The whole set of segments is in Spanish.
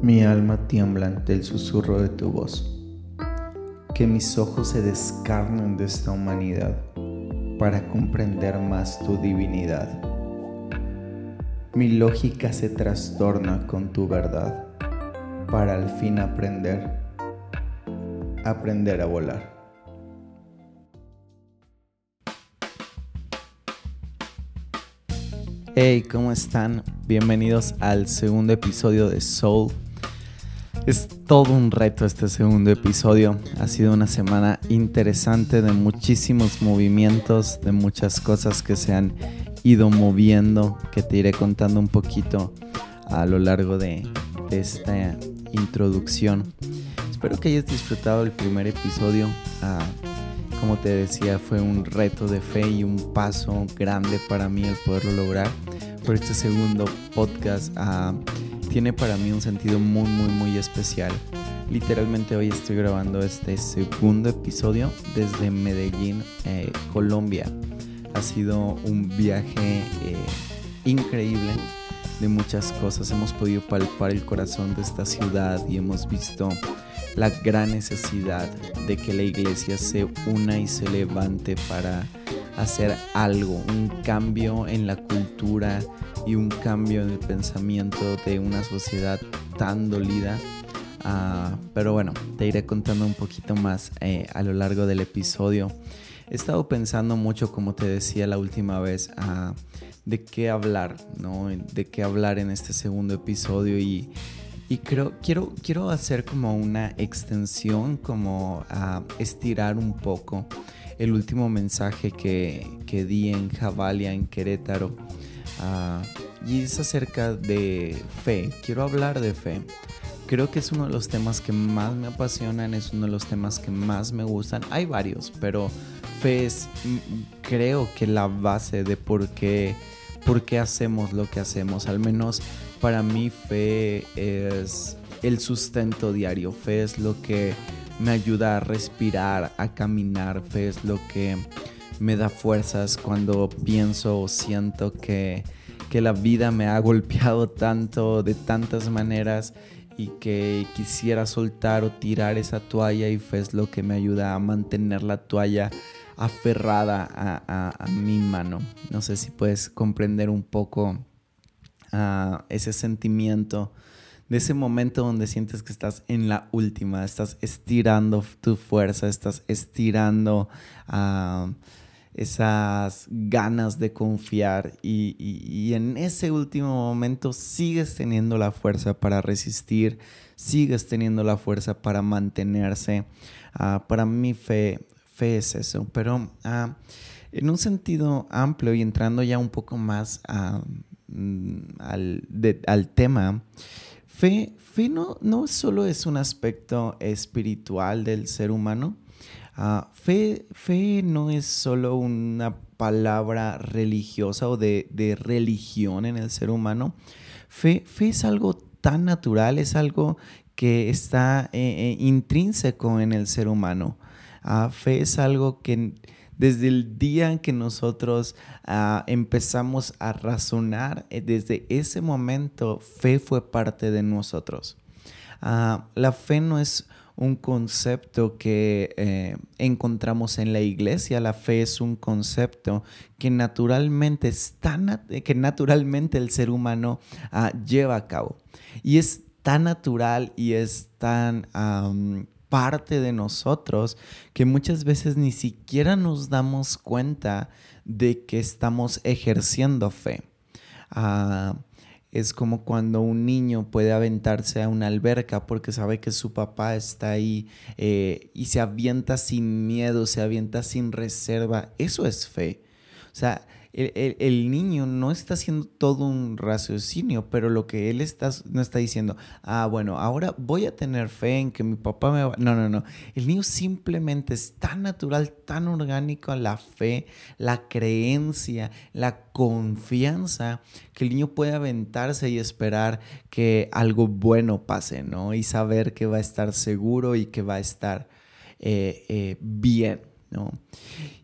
Mi alma tiembla ante el susurro de tu voz. Que mis ojos se descarnen de esta humanidad para comprender más tu divinidad. Mi lógica se trastorna con tu verdad para al fin aprender, aprender a volar. Hey, ¿cómo están? Bienvenidos al segundo episodio de Soul es todo un reto este segundo episodio. Ha sido una semana interesante de muchísimos movimientos, de muchas cosas que se han ido moviendo, que te iré contando un poquito a lo largo de, esta introducción. Espero que hayas disfrutado el primer episodio. Ah, como te decía, fue un reto de fe y un paso grande para mí el poderlo lograr. Por este segundo podcast. Uh, tiene para mí un sentido muy, muy, muy especial. Literalmente hoy estoy grabando este segundo episodio desde Medellín, eh, Colombia. Ha sido un viaje eh, increíble de muchas cosas. Hemos podido palpar el corazón de esta ciudad y hemos visto la gran necesidad de que la iglesia se una y se levante para hacer algo, un cambio en la cultura y un cambio en el pensamiento de una sociedad tan dolida. Ah, pero bueno, te iré contando un poquito más eh, a lo largo del episodio. He estado pensando mucho, como te decía la última vez, ah, de qué hablar, ¿no? De qué hablar en este segundo episodio y, y creo, quiero, quiero hacer como una extensión, como a estirar un poco el último mensaje que, que di en Javalia, en Querétaro. Ah, y es acerca de fe. Quiero hablar de fe. Creo que es uno de los temas que más me apasionan, es uno de los temas que más me gustan. Hay varios, pero fe es, mm, creo que la base de por qué, por qué hacemos lo que hacemos. Al menos para mí fe es el sustento diario. Fe es lo que me ayuda a respirar, a caminar. Fe es lo que me da fuerzas cuando pienso o siento que, que la vida me ha golpeado tanto de tantas maneras y que quisiera soltar o tirar esa toalla y fe es lo que me ayuda a mantener la toalla aferrada a, mi mano. No sé si puedes comprender un poco ah, ese sentimiento de ese momento donde sientes que estás en la última, estás estirando tu fuerza, estás estirando uh, esas ganas de confiar y, en ese último momento sigues teniendo la fuerza para resistir, sigues teniendo la fuerza para mantenerse. Uh, para mí fe, es eso, pero uh, en un sentido amplio y entrando ya un poco más mm, al, al tema, Fe, fe no, no solo es un aspecto espiritual del ser humano. Ah, fe, fe no es solo una palabra religiosa o de, religión en el ser humano. Fe, fe, es algo tan natural, es algo que está eh, eh, intrínseco en el ser humano. Ah, fe es algo que desde el día en que nosotros ah, empezamos a razonar, eh, desde ese momento fe fue parte de nosotros. Ah, la fe no es un concepto que eh, encontramos en la iglesia, la fe es un concepto que naturalmente, está que naturalmente el ser humano ah, lleva a cabo. Y es tan natural y es tan parte de nosotros que muchas veces ni siquiera nos damos cuenta de que estamos ejerciendo fe. Ah, es como cuando un niño puede aventarse a una alberca porque sabe que su papá está ahí eh, y se avienta sin miedo, se avienta sin reserva. Eso es fe. O sea, el, niño no está haciendo todo un raciocinio, pero lo que él está, no está diciendo, ah, bueno, ahora voy a tener fe en que mi papá me va... No, no, no. El niño simplemente es tan natural, tan orgánico la fe, la creencia, la confianza, que el niño puede aventarse y esperar que algo bueno pase, ¿no? Y saber que va a estar seguro y que va a estar eh, eh, bien, ¿no?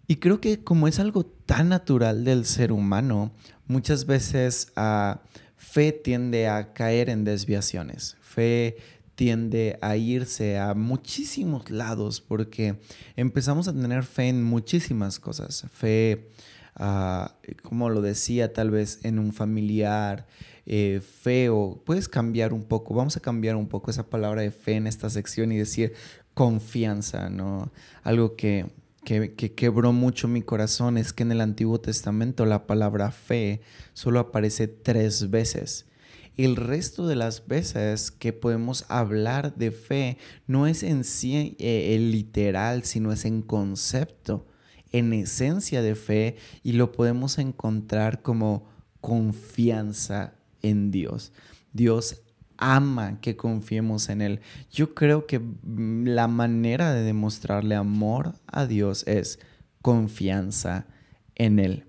Y creo que como es algo tan natural del ser humano, muchas veces ah, fe tiende a caer en desviaciones. Fe tiende a irse a muchísimos lados porque empezamos a tener fe en muchísimas cosas. Fe, ah, como lo decía, tal vez en un familiar, eh, feo. Puedes cambiar un poco, vamos a cambiar un poco esa palabra de fe en esta sección y decir confianza, ¿no? Algo que, que, que, quebró mucho mi corazón es que en el Antiguo Testamento la palabra fe solo aparece tres veces. El resto de las veces que podemos hablar de fe no es en sí eh, el literal, sino es en concepto, en esencia de fe, y lo podemos encontrar como confianza en Dios. Dios ama que confiemos en Él. Yo creo que mm, la manera de demostrarle amor a Dios es confianza en Él.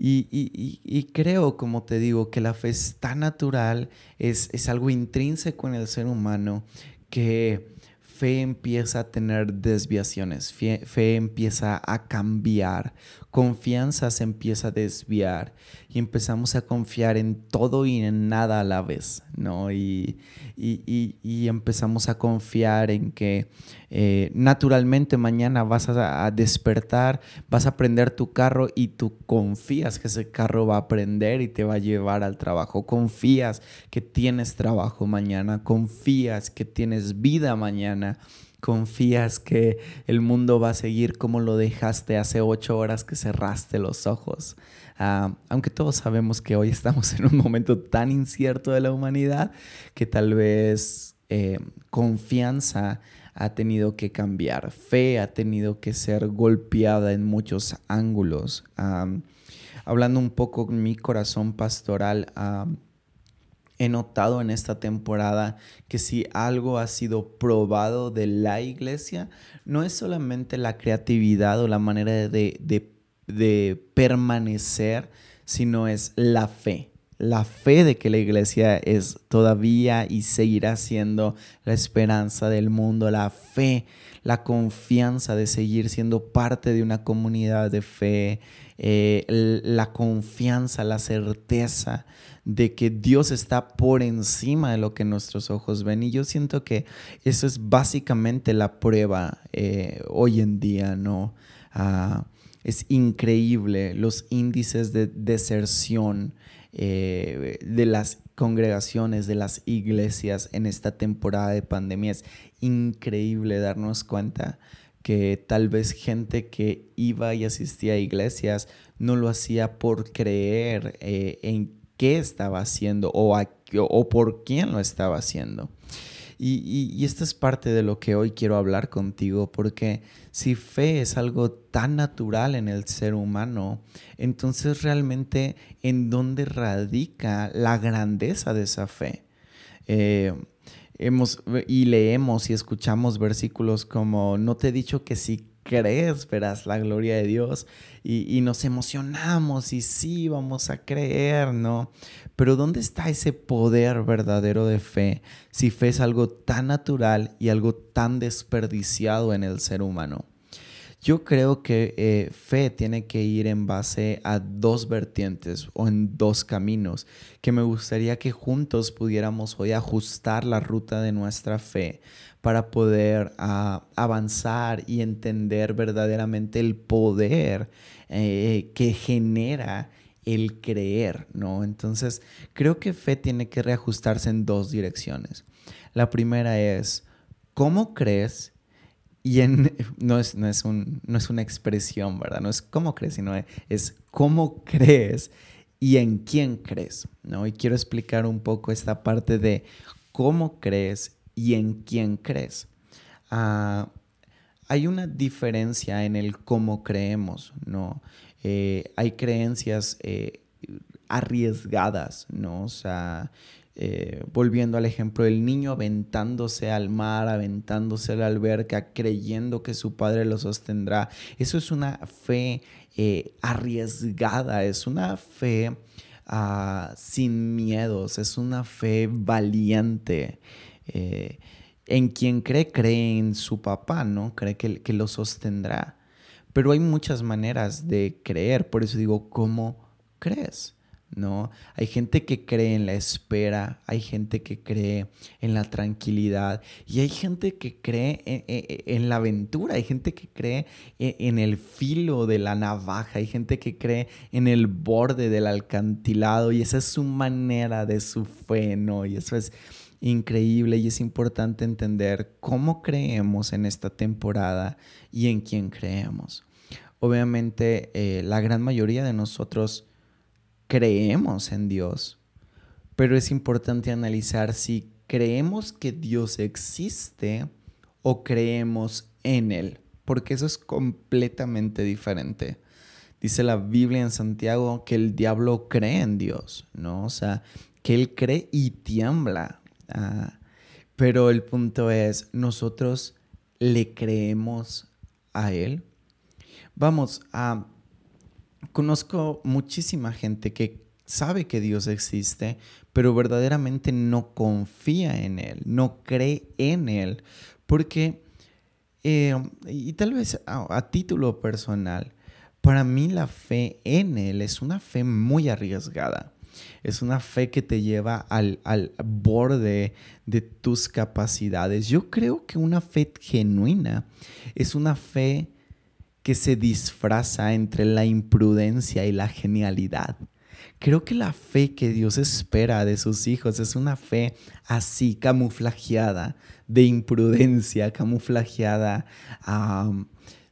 Y, creo, como te digo, que la fe es tan natural, es, es algo intrínseco en el ser humano que fe empieza a tener desviaciones, fe, fe, empieza a cambiar, confianza se empieza a desviar y empezamos a confiar en todo y en nada a la vez, ¿no? Y, y, empezamos a confiar en que eh, naturalmente mañana vas a, despertar, vas a prender tu carro y tú confías que ese carro va a prender y te va a llevar al trabajo, confías que tienes trabajo mañana, confías que tienes vida mañana confías que el mundo va a seguir como lo dejaste hace ocho horas que cerraste los ojos. Ah, aunque todos sabemos que hoy estamos en un momento tan incierto de la humanidad que tal vez eh, confianza ha tenido que cambiar, fe ha tenido que ser golpeada en muchos ángulos. hablando un poco con mi corazón pastoral, he notado en esta temporada que si algo ha sido probado de la iglesia, no es solamente la creatividad o la manera de, permanecer, sino es la fe. La fe de que la iglesia es todavía y seguirá siendo la esperanza del mundo, la fe, la confianza de seguir siendo parte de una comunidad de fe, eh, la confianza, la certeza de que Dios está por encima de lo que nuestros ojos ven. Y yo siento que eso es básicamente la prueba eh, hoy en día, ¿no? Ah, es increíble los índices de deserción eh, de las congregaciones, de las iglesias en esta temporada de pandemia. Es increíble darnos cuenta que tal vez gente que iba y asistía a iglesias no lo hacía por creer eh, en qué estaba haciendo o, o por quién lo estaba haciendo. Y, y, esta es parte de lo que hoy quiero hablar contigo, porque si fe es algo tan natural en el ser humano, entonces realmente en dónde radica la grandeza de esa fe. Eh, hemos, y leemos y escuchamos versículos como, no te he dicho que si crees, verás la gloria de Dios y, nos emocionamos y sí, vamos a creer, ¿no? Pero ¿dónde está ese poder verdadero de fe si fe es algo tan natural y algo tan desperdiciado en el ser humano? Yo creo que eh, fe tiene que ir en base a dos vertientes o en dos caminos, que me gustaría que juntos pudiéramos hoy ajustar la ruta de nuestra fe para poder ah, avanzar y entender verdaderamente el poder eh, que genera el creer, ¿no? Entonces, creo que fe tiene que reajustarse en dos direcciones. La primera es, ¿cómo crees? Y en, no, es, no, es un, no es una expresión, ¿verdad? No es cómo crees, sino es cómo crees y en quién crees, ¿no? Y quiero explicar un poco esta parte de cómo crees y en quién crees. Ah, hay una diferencia en el cómo creemos, ¿no? Eh, hay creencias eh, arriesgadas, ¿no? O sea, eh, volviendo al ejemplo del niño aventándose al mar, aventándose a la alberca, creyendo que su padre lo sostendrá. Eso es una fe arriesgada, es una fe ah, sin miedos, es una fe valiente. Eh, en quien cree, cree en su papá, ¿no? Cree que, lo sostendrá. Pero hay muchas maneras de creer, por eso digo, ¿cómo crees? ¿No? Hay gente que cree en la espera, hay gente que cree en la tranquilidad y hay gente que cree en, la aventura, hay gente que cree en, el filo de la navaja, hay gente que cree en el borde del alcantilado y esa es su manera de su fe, ¿no? Y eso es increíble y es importante entender cómo creemos en esta temporada y en quién creemos. Obviamente eh, la gran mayoría de nosotros creemos en Dios, pero es importante analizar si creemos que Dios existe o creemos en Él, porque eso es completamente diferente. Dice la Biblia en Santiago que el diablo cree en Dios, ¿no? O sea, que él cree y tiembla. Ah, pero el punto es, nosotros le creemos a Él. Vamos, a conozco muchísima gente que sabe que Dios existe, pero verdaderamente no confía en Él, no cree en Él, porque, eh, y tal vez a, título personal, para mí la fe en Él es una fe muy arriesgada. Es una fe que te lleva al, al, borde de tus capacidades. Yo creo que una fe genuina es una fe que se disfraza entre la imprudencia y la genialidad. Creo que la fe que Dios espera de sus hijos es una fe así, camuflajeada, de imprudencia, camuflajeada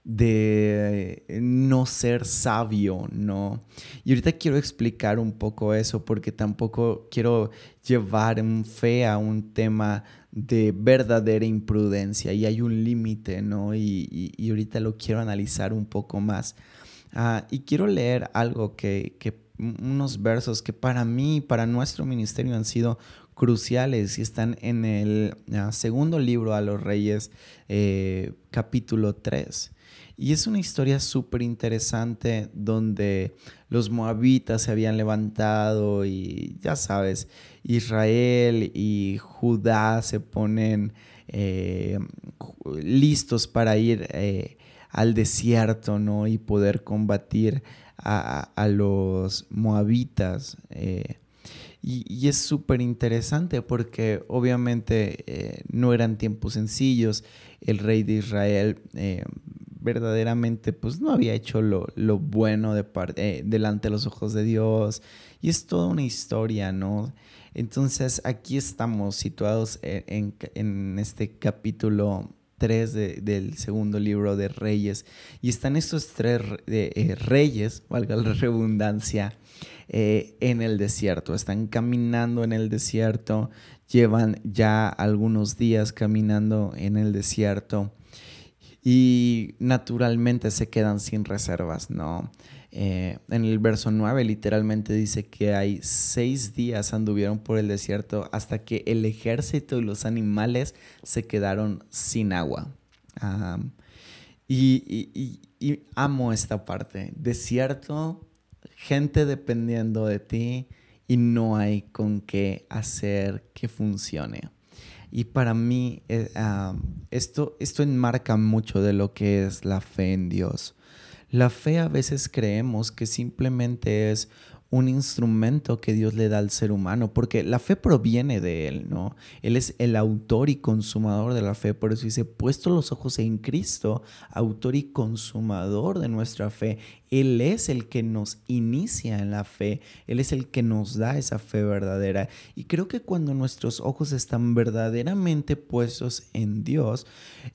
de no ser sabio, ¿no? Y ahorita quiero explicar un poco eso porque tampoco quiero llevar en fe a un tema de verdadera imprudencia y hay un límite, ¿no? Y, ahorita lo quiero analizar un poco más. Ah, y quiero leer algo que, unos versos que para mí, para nuestro ministerio han sido cruciales y están en el ah, segundo libro a los reyes, eh, capítulo 3. Y es una historia súper interesante donde los moabitas se habían levantado y ya sabes, Israel y Judá se ponen eh, listos para ir eh, al desierto, ¿no? Y poder combatir a, los moabitas. Eh, y, es súper interesante porque obviamente no eran tiempos sencillos. El rey de Israel verdaderamente pues no había hecho lo, bueno de parte, delante de los ojos de Dios. Y es toda una historia, ¿no? Entonces aquí estamos situados e, en, este capítulo 3 del segundo libro de Reyes. Y están estos tres eh, reyes, valga la redundancia, eh, en el desierto. Están caminando en el desierto, llevan ya algunos días caminando en el desierto y naturalmente se quedan sin reservas, ¿no? Eh, en el verso 9 literalmente dice que hay seis días anduvieron por el desierto hasta que el ejército y los animales se quedaron sin agua. y, amo esta parte. Desierto, gente dependiendo de ti y no hay con qué hacer que funcione. Y para mí eh, esto, esto enmarca mucho de lo que es la fe en Dios. La fe a veces creemos que simplemente es un instrumento que Dios le da al ser humano, porque la fe proviene de Él, ¿no? Él es el autor y consumador de la fe, por eso dice, puesto los ojos en Cristo, autor y consumador de nuestra fe, Él es el que nos inicia en la fe, Él es el que nos da esa fe verdadera. Y creo que cuando nuestros ojos están verdaderamente puestos en Dios,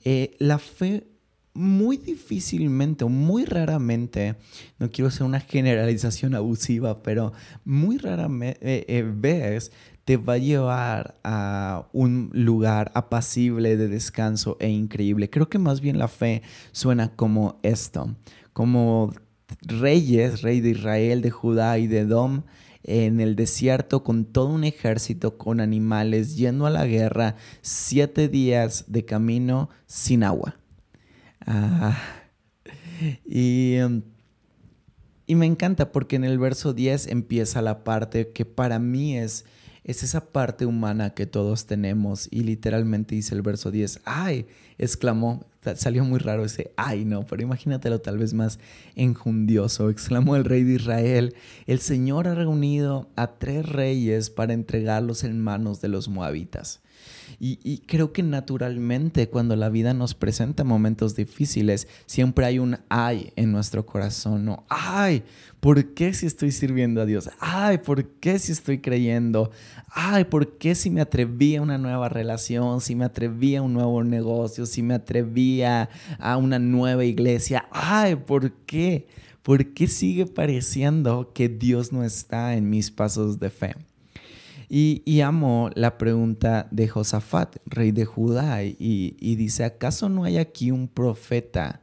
eh, la fe muy difícilmente o muy raramente, no quiero hacer una generalización abusiva, pero muy raramente eh, eh, ves te va a llevar a un lugar apacible de descanso e increíble. Creo que más bien la fe suena como esto, como reyes, rey de Israel, de Judá y de Edom, en el desierto con todo un ejército, con animales, yendo a la guerra, siete días de camino sin agua. Ah, y, em, y me encanta porque en el verso 10 empieza la parte que para mí es, es esa parte humana que todos tenemos. Y literalmente dice el verso 10, ay, exclamó, salió muy raro ese ay, no, pero imagínatelo tal vez más enjundioso. Exclamó el rey de Israel: El Señor ha reunido a tres reyes para entregarlos en manos de los moabitas. Y, creo que naturalmente cuando la vida nos presenta momentos difíciles, siempre hay un ay en nuestro corazón, ¿no? Ay, ¿por qué si estoy sirviendo a Dios? Ay, ¿por qué si estoy creyendo? Ay, ¿por qué si me atreví a una nueva relación? Si me atreví a un nuevo negocio? Si me atreví a, a una nueva iglesia? Ay, ¿por qué? ¿Por qué sigue pareciendo que Dios no está en mis pasos de fe? Y, amo la pregunta de Josafat, rey de Judá, y, y dice, ¿acaso no hay aquí un profeta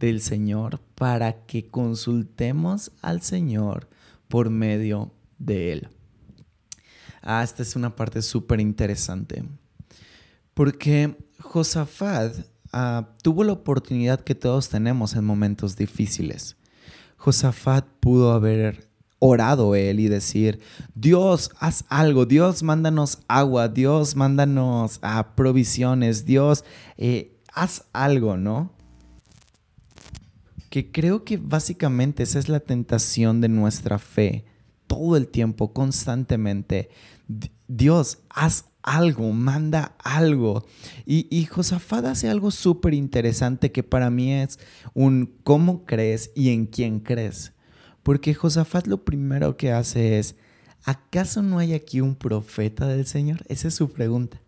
del Señor para que consultemos al Señor por medio de él? Ah, esta es una parte súper interesante. Porque Josafat ah, tuvo la oportunidad que todos tenemos en momentos difíciles. Josafat pudo haber orado él y decir, Dios, haz algo, Dios, mándanos agua, Dios, mándanos a provisiones, Dios, eh, haz algo, ¿no? Que creo que básicamente esa es la tentación de nuestra fe, todo el tiempo, constantemente. Dios, haz algo, manda algo. Y, y Josafat hace algo súper interesante que para mí es un cómo crees y en quién crees. Porque Josafat lo primero que hace es, ¿acaso no hay aquí un profeta del Señor? Esa es su pregunta.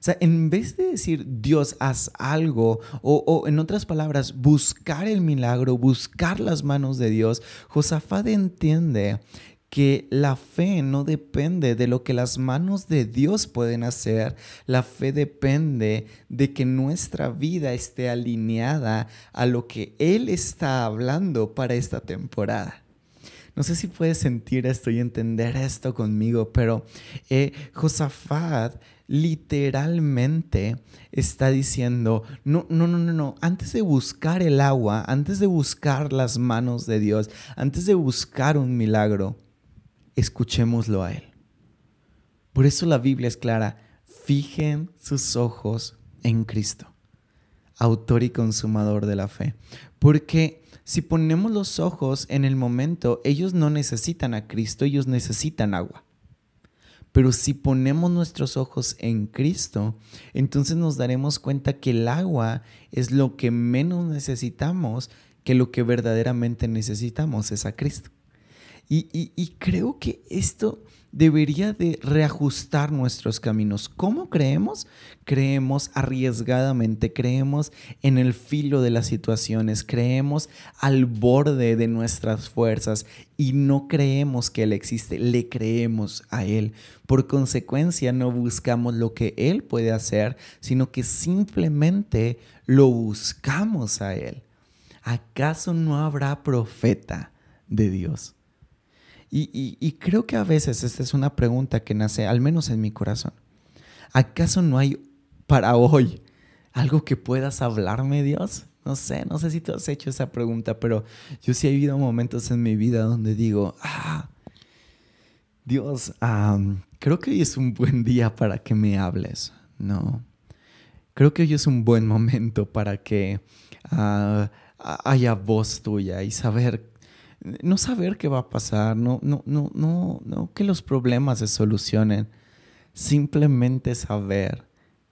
O sea, en vez de decir Dios haz algo, o, o, en otras palabras, buscar el milagro, buscar las manos de Dios, Josafat entiende que la fe no depende de lo que las manos de Dios pueden hacer, la fe depende de que nuestra vida esté alineada a lo que Él está hablando para esta temporada. No sé si puedes sentir esto y entender esto conmigo, pero eh, Josafat literalmente está diciendo, no, no, no, no, no, antes de buscar el agua, antes de buscar las manos de Dios, antes de buscar un milagro, escuchémoslo a Él. Por eso la Biblia es clara, fijen sus ojos en Cristo, autor y consumador de la fe. Porque si ponemos los ojos en el momento, ellos no necesitan a Cristo, ellos necesitan agua. Pero si ponemos nuestros ojos en Cristo, entonces nos daremos cuenta que el agua es lo que menos necesitamos, que lo que verdaderamente necesitamos es a Cristo. Y, creo que esto debería de reajustar nuestros caminos. ¿Cómo creemos? Creemos arriesgadamente, creemos en el filo de las situaciones, creemos al borde de nuestras fuerzas y no creemos que Él existe, le creemos a Él. Por consecuencia, no buscamos lo que Él puede hacer, sino que simplemente lo buscamos a Él. ¿Acaso no habrá profeta de Dios? Y, creo que a veces esta es una pregunta que nace, al menos en mi corazón. ¿Acaso no hay para hoy algo que puedas hablarme, Dios? No sé, no sé si tú has hecho esa pregunta, pero yo sí he vivido momentos en mi vida donde digo, ah, Dios, creo que hoy es un buen día para que me hables. No, creo que hoy es un buen momento para que ah, haya voz tuya y saber no saber qué va a pasar, no, no, no, no, no que los problemas se solucionen, simplemente saber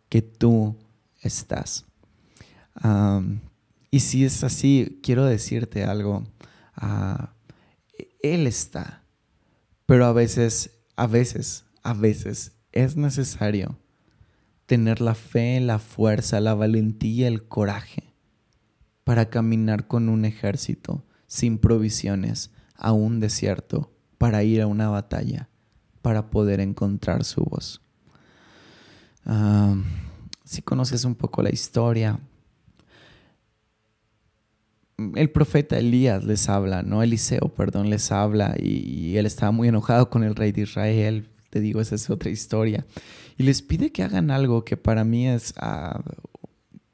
que tú estás. y si es así, quiero decirte algo. Ah, él está, pero a veces, a veces, a veces es necesario tener la fe, la fuerza, la valentía, el coraje para caminar con un ejército sin provisiones a un desierto para ir a una batalla, para poder encontrar su voz. Si conoces un poco la historia, el profeta Elías les habla, no Eliseo, perdón, les habla y, él estaba muy enojado con el rey de Israel. Te digo, esa es otra historia. Y les pide que hagan algo que para mí es, ah,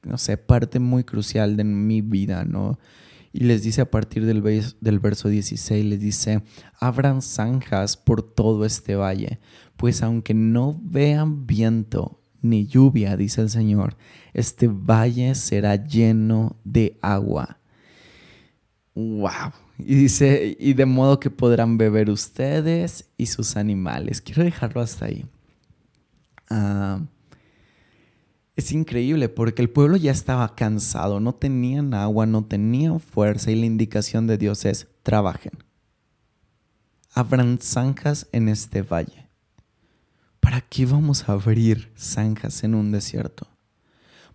no sé, parte muy crucial de mi vida, ¿no? Y les dice a partir del, del verso 16, les dice, abran zanjas por todo este valle, pues aunque no vean viento ni lluvia, dice el Señor. Este valle será lleno de agua. ¡Wow! Y dice, y de modo que podrán beber ustedes y sus animales. Quiero dejarlo hasta ahí. Ah, es increíble porque el pueblo ya estaba cansado, no tenían agua, no tenían fuerza y la indicación de Dios es, trabajen. Abran zanjas en este valle. ¿Para qué vamos a abrir zanjas en un desierto?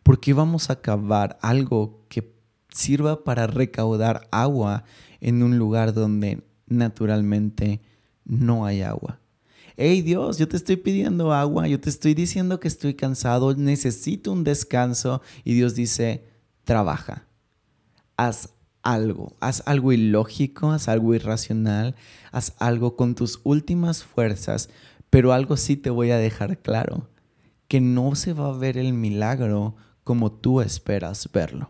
¿Por qué vamos a cavar algo que sirva para recaudar agua en un lugar donde naturalmente no hay agua? Hey Dios, yo te estoy pidiendo agua, yo te estoy diciendo que estoy cansado, necesito un descanso. Y Dios dice, trabaja, haz algo, haz algo ilógico, haz algo irracional, haz algo con tus últimas fuerzas, pero algo sí te voy a dejar claro, que no se va a ver el milagro como tú esperas verlo.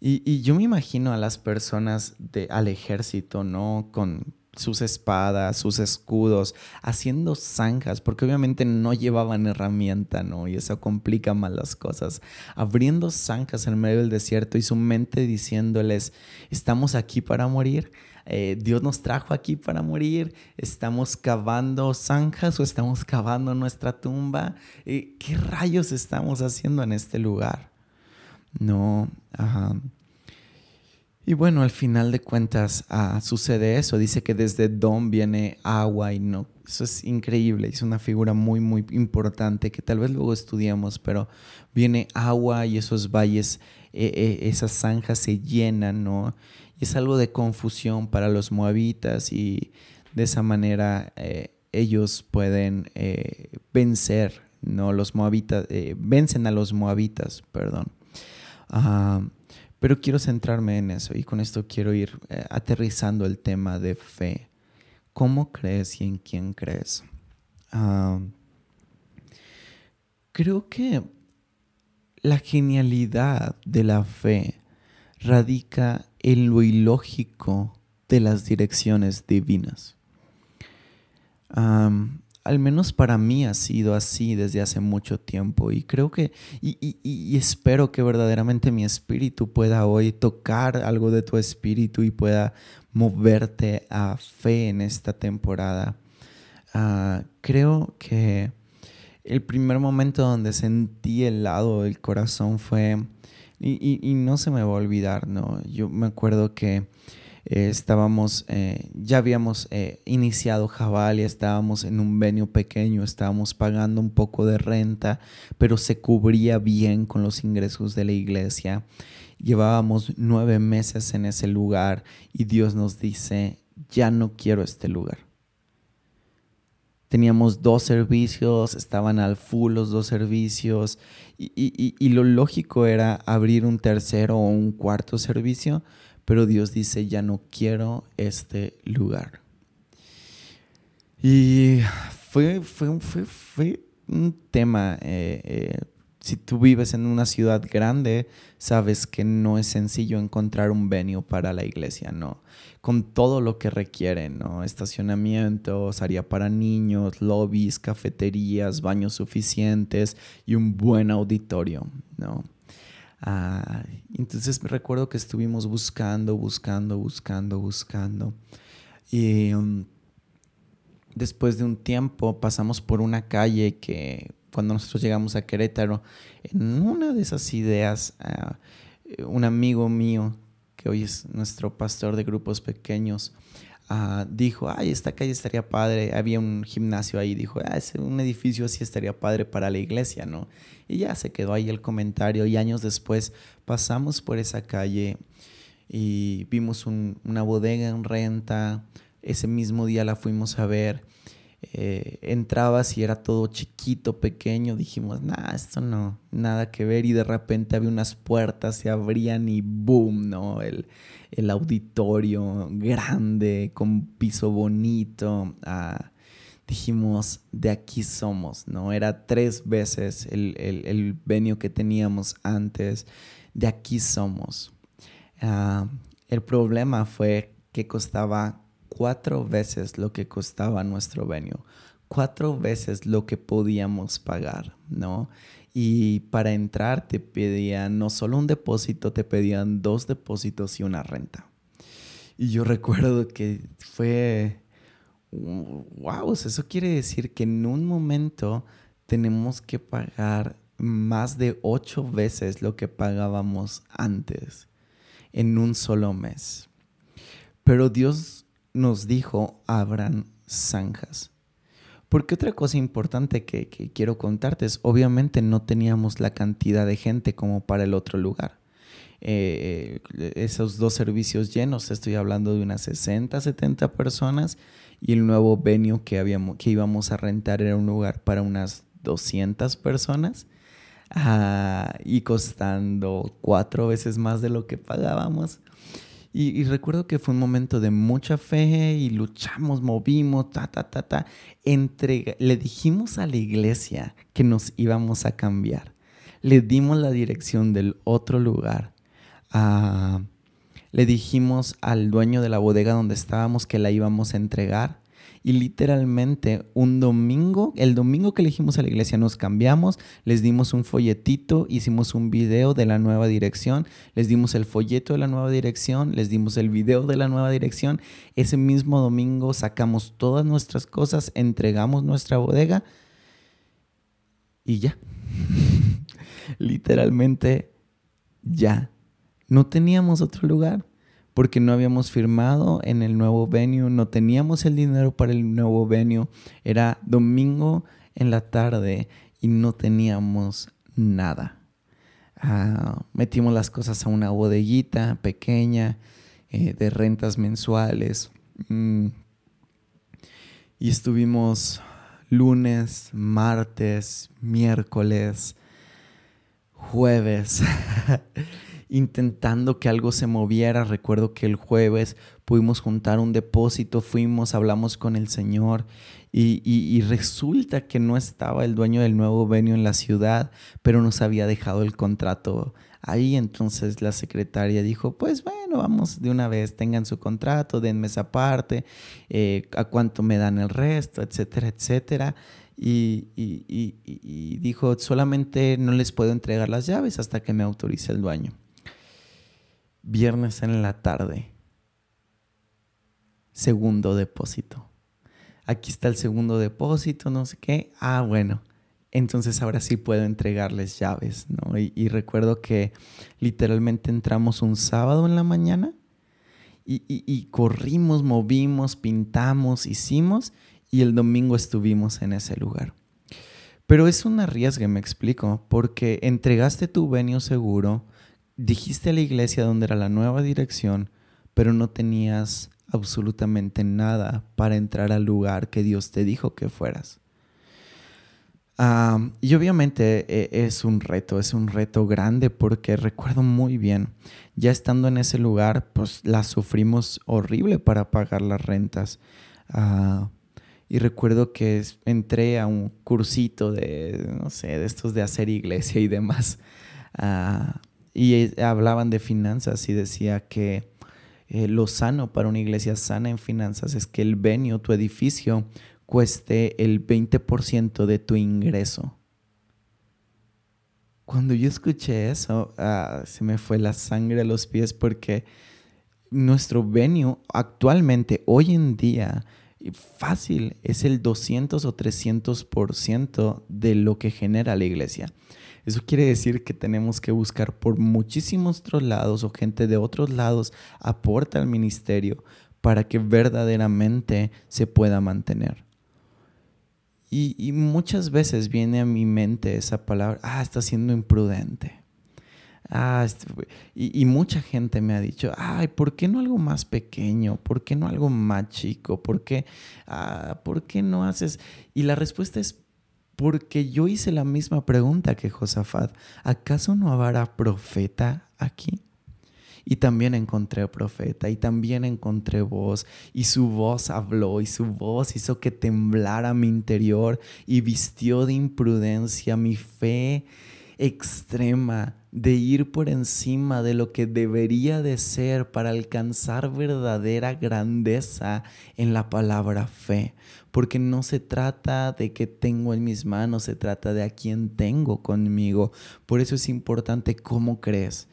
Y, yo me imagino a las personas de, al ejército, ¿no? Con sus espadas, sus escudos, haciendo zanjas, porque obviamente no llevaban herramienta, ¿no? Y eso complica más las cosas. Abriendo zanjas en medio del desierto y su mente diciéndoles, estamos aquí para morir. Eh, Dios nos trajo aquí para morir, estamos cavando zanjas o estamos cavando nuestra tumba. Eh, ¿Qué rayos estamos haciendo en este lugar? No, ajá. Y bueno, al final de cuentas ah, sucede eso. Dice que desde Don viene agua y no. Eso es increíble. Es una figura muy, muy importante que tal vez luego estudiamos, pero viene agua y esos valles, eh, eh, esas zanjas se llenan, ¿no? Y es algo de confusión para los moabitas y de esa manera eh, ellos pueden vencer, ¿no? Los moabitas, vencen a los moabitas, perdón. Ah, pero quiero centrarme en eso y con esto quiero ir eh, aterrizando el tema de fe. ¿Cómo crees y en quién crees? creo que la genialidad de la fe radica en lo ilógico de las direcciones divinas al menos para mí ha sido así desde hace mucho tiempo y creo que y, espero que verdaderamente mi espíritu pueda hoy tocar algo de tu espíritu y pueda moverte a fe en esta temporada. Ah, creo que el primer momento donde sentí el lado del corazón fue, y, y, no se me va a olvidar, ¿no? Yo me acuerdo que eh, estábamos, eh, ya habíamos eh, iniciado Jabal y estábamos en un venio pequeño, estábamos pagando un poco de renta, pero se cubría bien con los ingresos de la iglesia. Llevábamos nueve meses en ese lugar y Dios nos dice, ya no quiero este lugar. Teníamos dos servicios, estaban al full los dos servicios y, y lo lógico era abrir un tercero o un cuarto servicio, pero Dios dice, ya no quiero este lugar. Y fue, fue, fue, un tema, eh, eh, si tú vives en una ciudad grande, sabes que no es sencillo encontrar un venue para la iglesia, ¿no? Con todo lo que requiere, ¿no? Estacionamientos, área para niños, lobbies, cafeterías, baños suficientes y un buen auditorio, ¿no? Ah, entonces recuerdo que estuvimos buscando, buscando, buscando, buscando. Y um, después de un tiempo pasamos por una calle que cuando nosotros llegamos a Querétaro, en una de esas ideas, ah, un amigo mío, que hoy es nuestro pastor de grupos pequeños, Ah, dijo, ay, esta calle estaría padre, había un gimnasio ahí, dijo, ah, un edificio así estaría padre para la iglesia, ¿no? Y ya se quedó ahí el comentario y años después pasamos por esa calle y vimos una bodega en renta, ese mismo día la fuimos a ver eh, entrabas y era todo chiquito, pequeño, dijimos, nada, esto no, nada que ver y de repente había unas puertas, se abrían y boom, ¿no? El, auditorio grande, con piso bonito. Ah, dijimos, de aquí somos, ¿no? Era tres veces el, el, venio que teníamos antes, de aquí somos. Ah, el problema fue que costaba cuatro veces lo que costaba nuestro venue, cuatro veces lo que podíamos pagar, ¿no? Y para entrar te pedían no solo un depósito, te pedían dos depósitos y una renta. Y yo recuerdo que fue, wow, eso quiere decir que en un momento tenemos que pagar más de ocho veces lo que pagábamos antes en un solo mes. Pero Dios nos dijo, abran zanjas. Porque otra cosa importante que, quiero contarte es, obviamente no teníamos la cantidad de gente como para el otro lugar. Eh, esos dos servicios llenos, estoy hablando de unas 60, 70 personas y el nuevo venue que, habíamos, que íbamos a rentar era un lugar para unas 200 personas ah, y costando cuatro veces más de lo que pagábamos. Y, recuerdo que fue un momento de mucha fe y luchamos, movimos, ta, ta, ta, ta. le dijimos a la iglesia que nos íbamos a cambiar. Le dimos la dirección del otro lugar. Ah, le dijimos al dueño de la bodega donde estábamos que la íbamos a entregar y literalmente un domingo, el domingo que elegimos a la iglesia nos cambiamos, les dimos un folletito, hicimos un video de la nueva dirección, les dimos el folleto de la nueva dirección, les dimos el video de la nueva dirección. Ese mismo domingo sacamos todas nuestras cosas, entregamos nuestra bodega y ya. literalmente ya. No teníamos otro lugar porque no habíamos firmado en el nuevo venue, no teníamos el dinero para el nuevo venue. Era domingo en la tarde y no teníamos nada. Ah, metimos las cosas a una bodeguita pequeña eh, de rentas mensuales. Mm. Y estuvimos lunes, martes, miércoles, jueves. intentando que algo se moviera. Recuerdo que el jueves pudimos juntar un depósito, fuimos, hablamos con el Señor y, resulta que no estaba el dueño del nuevo venio en la ciudad, pero nos había dejado el contrato ahí. Entonces la secretaria dijo, pues bueno, vamos de una vez, tengan su contrato, denme esa parte, eh, a cuánto me dan el resto, etcétera, etcétera. Y, y, dijo, solamente no les puedo entregar las llaves hasta que me autorice el dueño viernes en la tarde. Segundo depósito. Aquí está el segundo depósito, no sé qué. Ah, bueno. Entonces ahora sí puedo entregarles llaves, ¿no? Y, recuerdo que literalmente entramos un sábado en la mañana y, corrimos, movimos, pintamos, hicimos y el domingo estuvimos en ese lugar. Pero es un arriesgue, me explico, porque entregaste tu venio seguro, dijiste a la iglesia dónde era la nueva dirección, pero no tenías absolutamente nada para entrar al lugar que Dios te dijo que fueras. y obviamente e, es un reto, es un reto grande porque recuerdo muy bien, ya estando en ese lugar, pues la sufrimos horrible para pagar las rentas. Ah, y recuerdo que entré a un cursito de, no sé, de estos de hacer iglesia y demás. Uh, y hablaban de finanzas y decía que eh, lo sano para una iglesia sana en finanzas es que el venio, tu edificio, cueste el 20% de tu ingreso. Cuando yo escuché eso, ah, se me fue la sangre a los pies porque nuestro venue actualmente, hoy en día, fácil, es el 200 o 300% de lo que genera la iglesia. Eso quiere decir que tenemos que buscar por muchísimos otros lados o gente de otros lados aporta al ministerio para que verdaderamente se pueda mantener. Y, muchas veces viene a mi mente esa palabra, ah, está siendo imprudente. Ah, este y, mucha gente me ha dicho, ay, ¿por qué no algo más pequeño? ¿Por qué no algo más chico? ¿Por qué, ah, ¿por qué no haces? Y la respuesta es porque yo hice la misma pregunta que Josafat. ¿Acaso no habrá profeta aquí? Y también encontré profeta, y también encontré voz, y su voz habló, y su voz hizo que temblara mi interior, y vistió de imprudencia mi fe extrema de ir por encima de lo que debería de ser para alcanzar verdadera grandeza en la palabra fe porque no se trata de que tengo en mis manos, se trata de a quién tengo conmigo. Por eso es importante cómo crees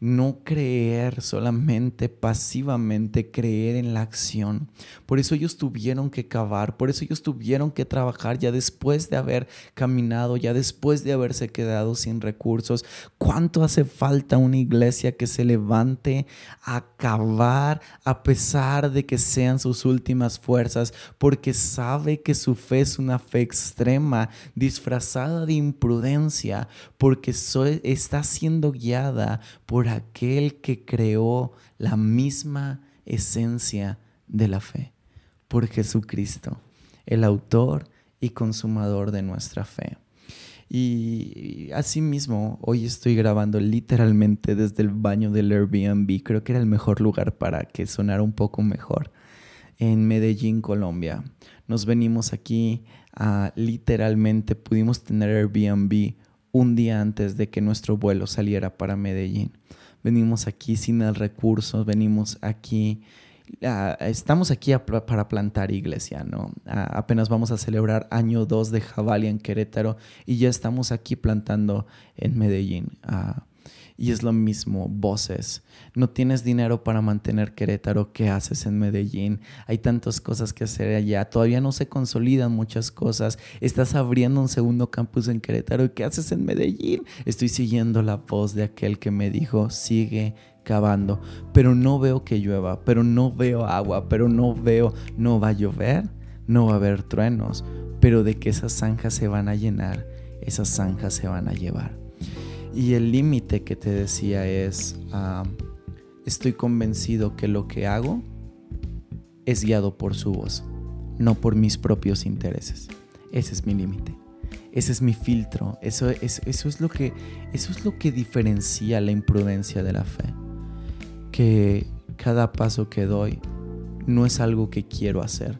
no creer solamente pasivamente, creer en la acción. Por eso ellos tuvieron que cavar, por eso ellos tuvieron que trabajar ya después de haber caminado, ya después de haberse quedado sin recursos. ¿Cuánto hace falta una iglesia que se levante a cavar a pesar de que sean sus últimas fuerzas? Porque sabe que su fe es una fe extrema, disfrazada de imprudencia, porque está siendo guiada por aquel que creó la misma esencia de la fe, por Jesucristo, el autor y consumador de nuestra fe. Y asimismo, hoy estoy grabando literalmente desde el baño del Airbnb. Creo que era el mejor lugar para que sonara un poco mejor. En Medellín, Colombia. Nos venimos aquí a literalmente, pudimos tener Airbnb un día antes de que nuestro vuelo saliera para Medellín. Venimos aquí sin el recurso, venimos aquí, ah, estamos aquí para plantar iglesia, ¿no? Ah, apenas vamos a celebrar año 2 de Javalia en Querétaro y ya estamos aquí plantando en Medellín. Y es lo mismo, voces. No tienes dinero para mantener Querétaro, ¿qué haces en Medellín? Hay tantas cosas que hacer allá, todavía no se consolidan muchas cosas. Estás abriendo un segundo campus en Querétaro, ¿qué haces en Medellín? Estoy siguiendo la voz de aquel que me dijo, sigue cavando, pero no veo que llueva, pero no veo agua, pero no veo, no va a llover, no va a haber truenos, pero de que esas zanjas se van a llenar, esas zanjas se van a llevar. Y el límite que te decía es, ah, estoy convencido que lo que hago es guiado por su voz, no por mis propios intereses. Ese es mi límite. Ese es mi filtro. Eso, es, lo que, eso es lo que diferencia la imprudencia de la fe. Que cada paso que doy no es algo que quiero hacer,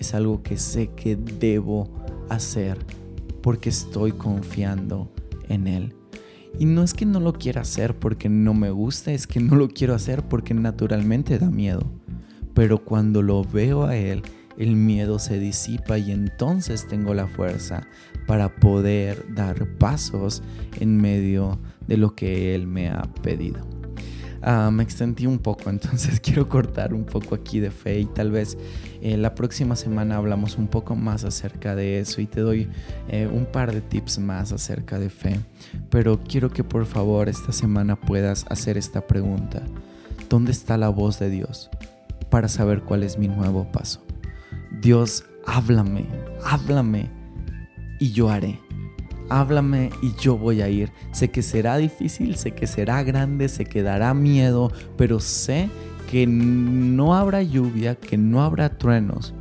es algo que sé que debo hacer porque estoy confiando en Él. Y no es que no lo quiera hacer porque no me gusta, es que no lo quiero hacer porque naturalmente da miedo. Pero cuando lo veo a Él, el miedo se disipa y entonces tengo la fuerza para poder dar pasos en medio de lo que Él me ha pedido. Ah, me extendí un poco, entonces quiero cortar un poco aquí de fe y tal vez eh, la próxima semana hablamos un poco más acerca de eso y te doy eh, un par de tips más acerca de fe. Pero quiero que por favor esta semana puedas hacer esta pregunta. ¿Dónde está la voz de Dios para saber cuál es mi nuevo paso? Dios, háblame, háblame y yo haré háblame y yo voy a ir. Sé que será difícil, sé que será grande, sé que dará miedo, pero sé que no habrá lluvia, que no habrá truenos,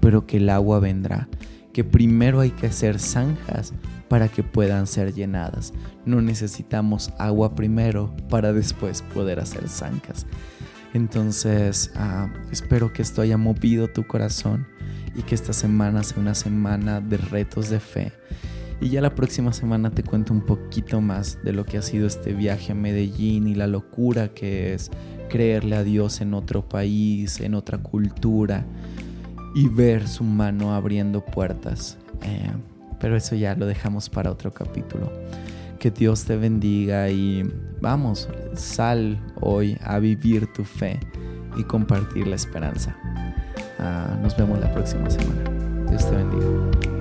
pero que el agua vendrá. Que primero hay que hacer zanjas para que puedan ser llenadas. No necesitamos agua primero para después poder hacer zanjas. Entonces, ah, espero que esto haya movido tu corazón y que esta semana sea una semana de retos de fe y ya la próxima semana te cuento un poquito más de lo que ha sido este viaje a Medellín y la locura que es creerle a Dios en otro país, en otra cultura y ver su mano abriendo puertas. Eh, pero eso ya lo dejamos para otro capítulo. Que Dios te bendiga y vamos, sal hoy a vivir tu fe y compartir la esperanza. Ah, nos vemos la próxima semana. Dios te bendiga.